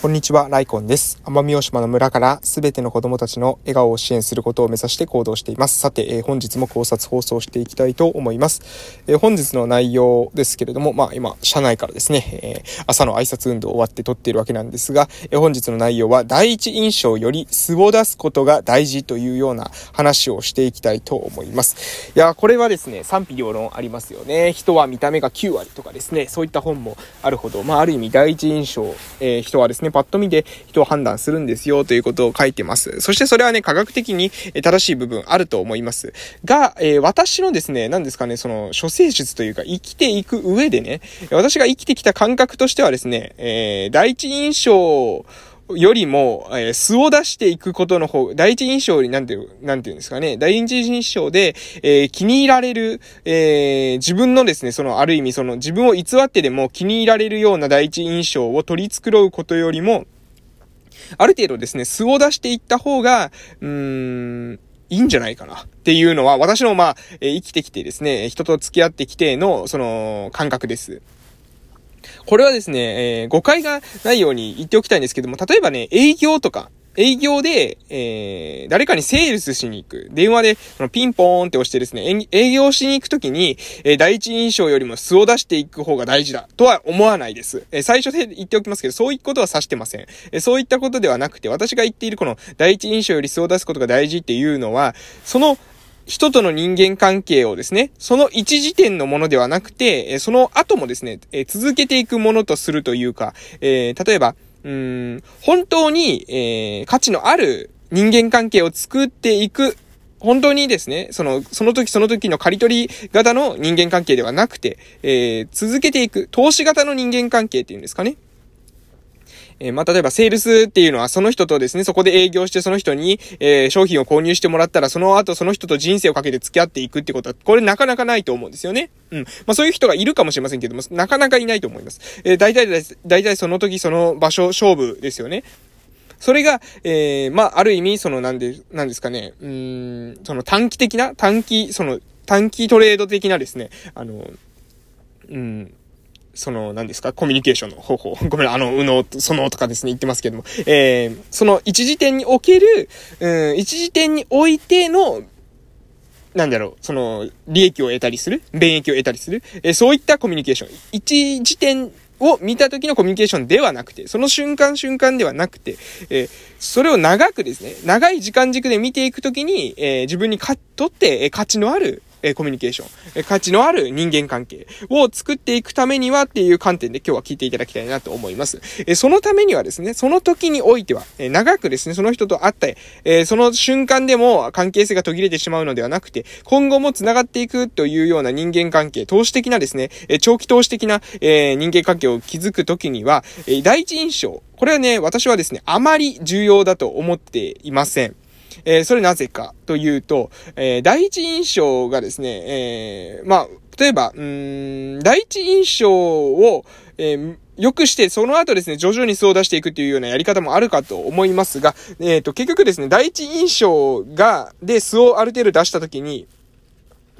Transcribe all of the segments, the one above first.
こんにちは、ライコンです。奄美大島の村からすべての子供たちの笑顔を支援することを目指して行動しています。さて、えー、本日も考察放送していきたいと思います。えー、本日の内容ですけれども、まあ今、社内からですね、えー、朝の挨拶運動終わって撮っているわけなんですが、え本日の内容は第一印象より素を出すことが大事というような話をしていきたいと思います。いや、これはですね、賛否両論ありますよね。人は見た目が9割とかですね、そういった本もあるほど、まあある意味第一印象、え人はですね、パッと見で人を判断するんですよということを書いてます。そしてそれはね、科学的に正しい部分あると思います。が、えー、私のですね、何ですかね、その、処世術というか、生きていく上でね、私が生きてきた感覚としてはですね、えー、第一印象、よりも、えー、素を出していくことの方、第一印象になんていう、なんていうんですかね、第一印象で、えー、気に入られる、えー、自分のですね、その、ある意味その、自分を偽ってでも気に入られるような第一印象を取り繕うことよりも、ある程度ですね、素を出していった方が、うーん、いいんじゃないかなっていうのは、私のまあ、え生きてきてですね、人と付き合ってきての、その、感覚です。これはですね、えー、誤解がないように言っておきたいんですけども、例えばね、営業とか、営業で、えー、誰かにセールスしに行く。電話で、そのピンポーンって押してですね、営業しに行くときに、えー、第一印象よりも素を出していく方が大事だ。とは思わないです。えー、最初で言っておきますけど、そういうことは指してません。えー、そういったことではなくて、私が言っているこの第一印象より素を出すことが大事っていうのは、その、人との人間関係をですね、その一時点のものではなくて、その後もですね、続けていくものとするというか、えー、例えば、うん、本当に、えー、価値のある人間関係を作っていく本当にですね、その、その時その時の刈り取り型の人間関係ではなくて、えー、続けていく、投資型の人間関係っていうんですかね。えー、まあ、例えばセールスっていうのはその人とですね、そこで営業してその人に、えー、商品を購入してもらったら、その後その人と人生をかけて付き合っていくってことは、これなかなかないと思うんですよね。うん。まあ、そういう人がいるかもしれませんけども、なかなかいないと思います。えー、大体です、大体その時その場所、勝負ですよね。それが、えー、まあ、ある意味、その、なんで、なんですかね、うん、その短期的な、短期、その、短期トレード的なですね、あの、うん、その、何ですか、コミュニケーションの方法。ごめん、あの、うの、そのとかですね、言ってますけども。えー、その一時点における、うん、一時点においての、なんだろう、その、利益を得たりする便益を得たりするえー、そういったコミュニケーション。一時点を見た時のコミュニケーションではなくて、その瞬間瞬間ではなくて、えー、それを長くですね、長い時間軸で見ていくときに、えー、自分にか、とって、えー、価値のある、えコミュニケーション、え価値のある人間関係を作っていくためにはっていう観点で今日は聞いていただきたいなと思います。えそのためにはですね、その時においては、え長くですね、その人と会った、えその瞬間でも関係性が途切れてしまうのではなくて、今後も繋がっていくというような人間関係、投資的なですね、え長期投資的な、え人間関係を築く時には、え第一印象、これはね、私はですね、あまり重要だと思っていません。えー、それなぜかというと、えー、第一印象がですね、えー、まあ、例えば、うん、第一印象を、えー、良くして、その後ですね、徐々に素を出していくっていうようなやり方もあるかと思いますが、えっ、ー、と、結局ですね、第一印象が、で素をある程度出したときに、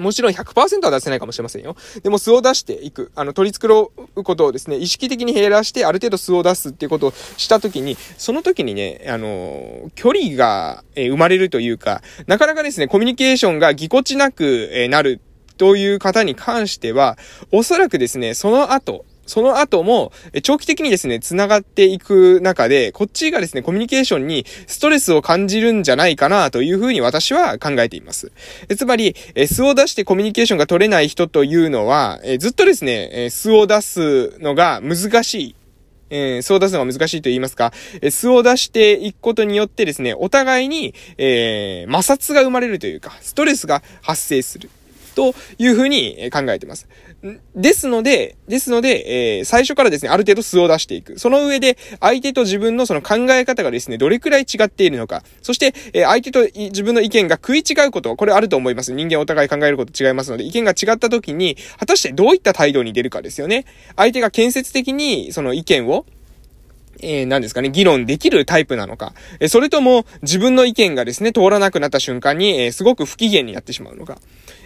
もちろん100%は出せないかもしれませんよ。でも素を出していく。あの、取り繕うことをですね、意識的に減らして、ある程度素を出すっていうことをしたときに、その時にね、あの、距離が、え生まれるというか、なかなかですね、コミュニケーションがぎこちなく、えなるという方に関しては、おそらくですね、その後、その後も、長期的にですね、繋がっていく中で、こっちがですね、コミュニケーションにストレスを感じるんじゃないかなというふうに私は考えています。つまり、え素を出してコミュニケーションが取れない人というのは、ずっとですね、え素を出すのが難しい。えー、素を出すのが難しいと言いますか、え、素を出していくことによってですね、お互いに、えー、摩擦が生まれるというか、ストレスが発生する。というふうに考えてます。ですので、ですので、えー、最初からですね、ある程度素を出していく。その上で、相手と自分のその考え方がですね、どれくらい違っているのか。そして、えー、相手と自分の意見が食い違うこと、これあると思います。人間お互い考えること違いますので、意見が違った時に、果たしてどういった態度に出るかですよね。相手が建設的に、その意見を、えー、何ですかね、議論できるタイプなのか、え、それとも自分の意見がですね、通らなくなった瞬間に、え、すごく不機嫌になってしまうのか。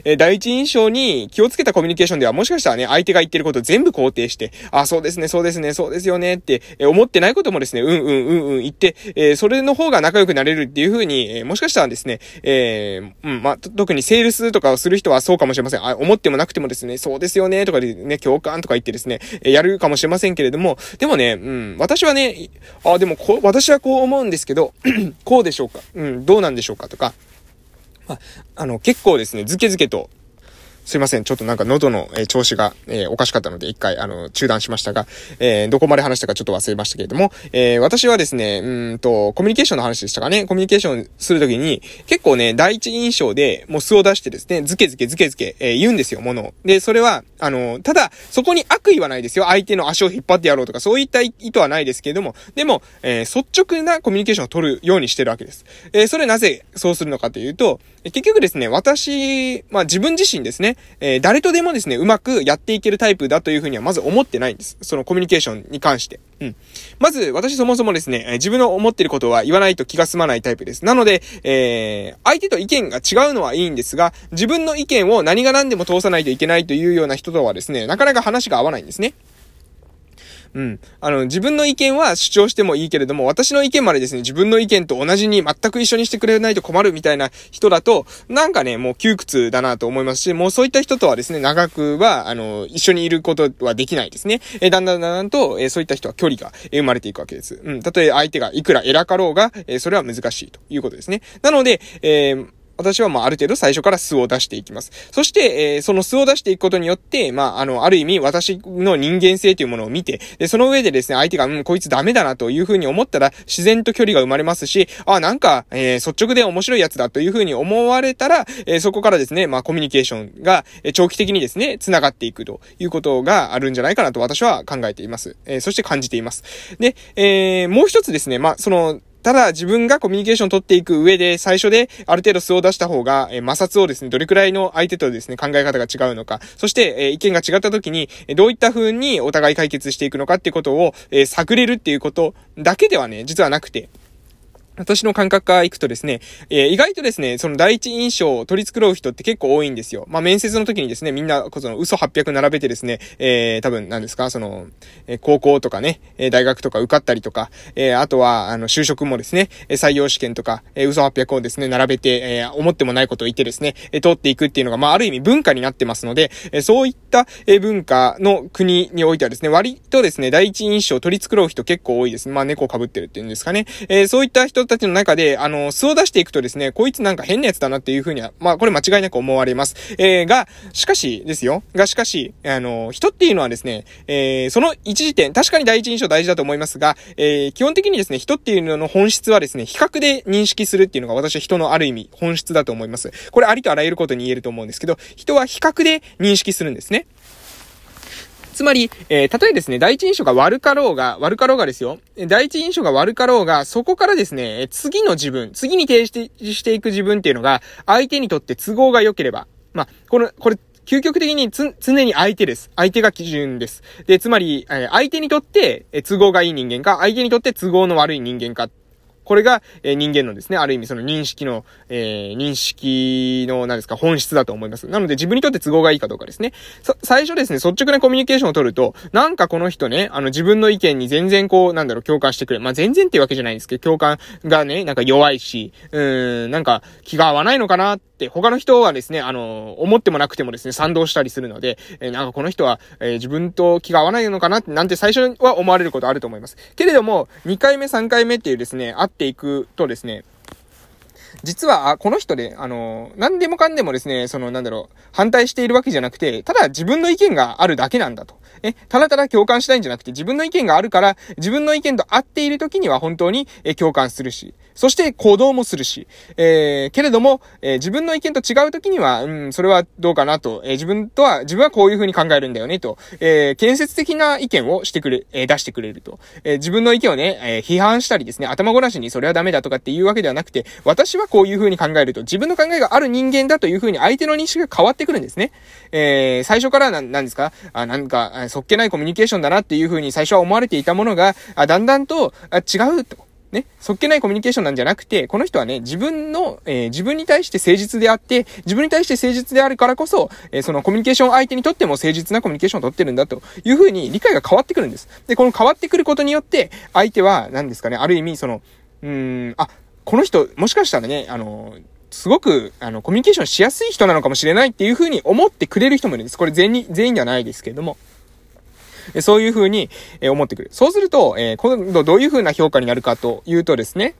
え第一印象に気をつけたコミュニケーションではもしかしたらね、相手が言ってること全部肯定して、あ、そうですね、そうですね、そうですよねって、え思ってないこともですね、うんうんうんうん言って、えそれの方が仲良くなれるっていう風に、えもしかしたらですね、えうん、ま特にセールスとかをする人はそうかもしれません。あ、思ってもなくてもですね、そうですよね、とかでね、共感とか言ってですね、えやるかもしれませんけれども、でもね、うん、私はね、あ、でもこ、私はこう思うんですけど、こうでしょうか、うん、どうなんでしょうか？とか、まあ、あの、結構ですね、ずけずけと、すいません。ちょっとなんか喉の、え調子が、え、おかしかったので、一回、あの、中断しましたが、え、どこまで話したかちょっと忘れましたけれども、え、私はですね、うんと、コミュニケーションの話でしたかね。コミュニケーションするときに、結構ね、第一印象で、もう素を出してですね、ズケズケズケズケ、え、言うんですよ、ものを。で、それは、あの、ただ、そこに悪意はないですよ。相手の足を引っ張ってやろうとか、そういった意図はないですけれども、でも、え、率直なコミュニケーションを取るようにしてるわけです。え、それなぜそうするのかというと、結局ですね、私、まあ自分自身ですね、えー、誰とでもですね、うまくやっていけるタイプだというふうにはまず思ってないんです。そのコミュニケーションに関して。うん。まず、私そもそもですねえ、自分の思ってることは言わないと気が済まないタイプです。なので、えー、相手と意見が違うのはいいんですが、自分の意見を何が何でも通さないといけないというような人とはですね、なかなか話が合わないんですね。うん。あの、自分の意見は主張してもいいけれども、私の意見までですね、自分の意見と同じに全く一緒にしてくれないと困るみたいな人だと、なんかね、もう窮屈だなと思いますし、もうそういった人とはですね、長くは、あの、一緒にいることはできないですね。えだんだんだんだんと、えそういった人は距離が生まれていくわけです。うん。たとえ相手がいくら偉かろうが、えそれは難しいということですね。なので、えー私はまあある程度最初から素を出していきます。そして、えー、その素を出していくことによって、まああの、ある意味私の人間性というものを見て、で、その上でですね、相手が、うん、こいつダメだなというふうに思ったら、自然と距離が生まれますし、あ、なんか、えー、率直で面白いやつだというふうに思われたら、えー、そこからですね、まあコミュニケーションが、え長期的にですね、繋がっていくということがあるんじゃないかなと私は考えています。え、そして感じています。で、え、もう一つですね、まあその、ただ自分がコミュニケーションを取っていく上で、最初である程度素を出した方が、え摩擦をですね、どれくらいの相手とですね、考え方が違うのか、そして、え意見が違った時に、どういった風にお互い解決していくのかっていうことを、え探れるっていうことだけではね、実はなくて、私の感覚から行くとですね、えー、意外とですね、その第一印象を取り繕う人って結構多いんですよ。まあ、面接の時にですね、みんな、その嘘800並べてですね、えー、多分何ですか、その、えー、高校とかね、え大学とか受かったりとか、えあとは、あの、就職もですね、採用試験とか、え嘘800をですね、並べて、え思ってもないことを言ってですね、え通っていくっていうのが、まあ、ある意味文化になってますので、えそういった、え文化の国においてはですね、割とですね、第一印象を取り繕う人結構多いです。まあ、猫被ってるっていうんですかね。えそういった人たちの中で、あの、素を出していくとですね、こいつなんか変なやつだなっていうふうには、まあ、これ間違いなく思われます。えー、が、しかしですよ。が、しかし、あの、人っていうのはですね、えー、その一時点、確かに第一印象大事だと思いますが、えー、基本的にですね、人っていうのの本質はですね、比較で認識するっていうのが私は人のある意味、本質だと思います。これありとあらゆることに言えると思うんですけど、人は比較で認識するんですね。つまり、えー、たとえですね、第一印象が悪かろうが、悪かろうがですよ。第一印象が悪かろうが、そこからですね、次の自分、次に提示していく自分っていうのが、相手にとって都合が良ければ、まあ、この、これ、究極的につ、常に相手です。相手が基準です。で、つまり、えー、相手にとって、え都合がいい人間か、相手にとって都合の悪い人間かこれが、え、人間のですね、ある意味その認識の、えー、認識の、何ですか、本質だと思います。なので自分にとって都合がいいかどうかですね。最初ですね、率直なコミュニケーションを取ると、なんかこの人ね、あの自分の意見に全然こう、なんだろう、共感してくれ。まあ、全然っていうわけじゃないんですけど、共感がね、なんか弱いし、うーん、なんか気が合わないのかなって、他の人はですね、あの、思ってもなくてもですね、賛同したりするので、えー、なんかこの人は、えー、自分と気が合わないのかなって、なんて最初は思われることあると思います。けれども、2回目、3回目っていうですね、会っていくとですね、実は、あ、この人で、あの、何でもかんでもですね、その、なんだろう、反対しているわけじゃなくて、ただ自分の意見があるだけなんだと。え、ただただ共感したいんじゃなくて、自分の意見があるから、自分の意見と合っている時には本当に、え、共感するし、そして行動もするし、えー、けれども、えー、自分の意見と違う時には、うん、それはどうかなと、えー、自分とは、自分はこういう風に考えるんだよねと、えー、建設的な意見をしてくれ、えー、出してくれると。えー、自分の意見をね、えー、批判したりですね、頭ごなしにそれはダメだとかっていうわけではなくて、私ははこういう風に考えると、自分の考えがある人間だという風に相手の認識が変わってくるんですね。えー、最初からな、なんですか？あ、なんか、そっけないコミュニケーションだなっていう風に最初は思われていたものが、あだんだんと、あ違うと。ね、そっけないコミュニケーションなんじゃなくて、この人はね、自分の、えー、自分に対して誠実であって、自分に対して誠実であるからこそ、えー、そのコミュニケーション相手にとっても誠実なコミュニケーションを取ってるんだというふうに理解が変わってくるんです。で、この変わってくることによって、相手は、何ですかね、ある意味、その、うーん、あ、この人、もしかしたらね、あの、すごく、あの、コミュニケーションしやすい人なのかもしれないっていうふうに思ってくれる人もいるんです。これ全員、全員ではないですけれども。そういうふうに思ってくる。そうすると、えー、今度どういうふうな評価になるかというとですね、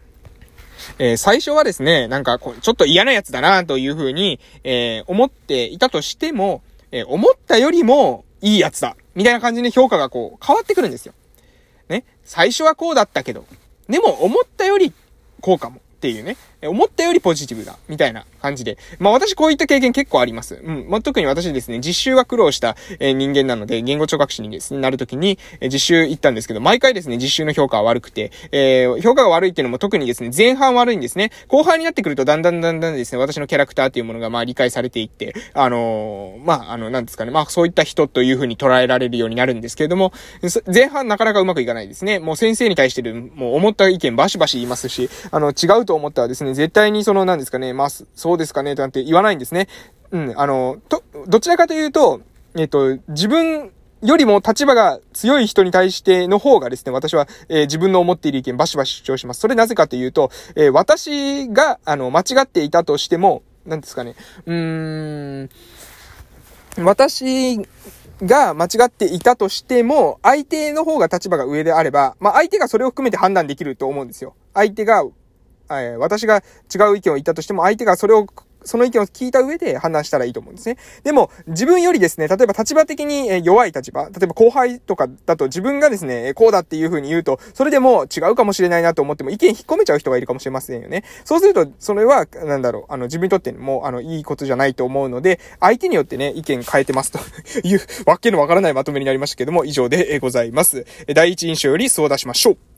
えー、最初はですね、なんかこう、ちょっと嫌なやつだなというふうに、えー、思っていたとしても、えー、思ったよりもいいやつだ。みたいな感じで評価がこう、変わってくるんですよ。ね。最初はこうだったけど、でも思ったよりこうかもっていうね。思ったよりポジティブだ、みたいな感じで。まあ私こういった経験結構あります。うん。まあ特に私ですね、実習は苦労した、えー、人間なので、言語聴覚士にですね、なるときに、えー、実習行ったんですけど、毎回ですね、実習の評価は悪くて、えー、評価が悪いっていうのも特にですね、前半悪いんですね。後半になってくるとだんだんだんだんですね、私のキャラクターっていうものがまあ理解されていって、あのー、まああの、なんですかね、まあそういった人というふうに捉えられるようになるんですけれども、前半なかなかうまくいかないですね。もう先生に対してる、もう思った意見バシバシ言いますし、あの、違うと思ったらですね、絶対にその、なんですかね、まあ、そうですかね、なんて言わないんですね。うん、あの、と、どちらかというと、えっと、自分よりも立場が強い人に対しての方がですね、私は、えー、自分の思っている意見バシバシ主張します。それなぜかというと、えー、私が、あの、間違っていたとしても、なんですかね、うーん、私が間違っていたとしても、相手の方が立場が上であれば、まあ、相手がそれを含めて判断できると思うんですよ。相手がえ私が違う意見を言ったとしても、相手がそれをその意見を聞いた上で判断したらいいと思うんですね。でも、自分よりですね、例えば立場的に弱い立場、例えば後輩とかだと自分がですね、こうだっていう風に言うと、それでも違うかもしれないなと思っても意見引っ込めちゃう人がいるかもしれませんよね。そうすると、それは、なんだろう、あの、自分にとっても、あの、いいことじゃないと思うので、相手によってね、意見変えてますという、わけのわからないまとめになりましたけども、以上でございます。第一印象よりそう出しましょう。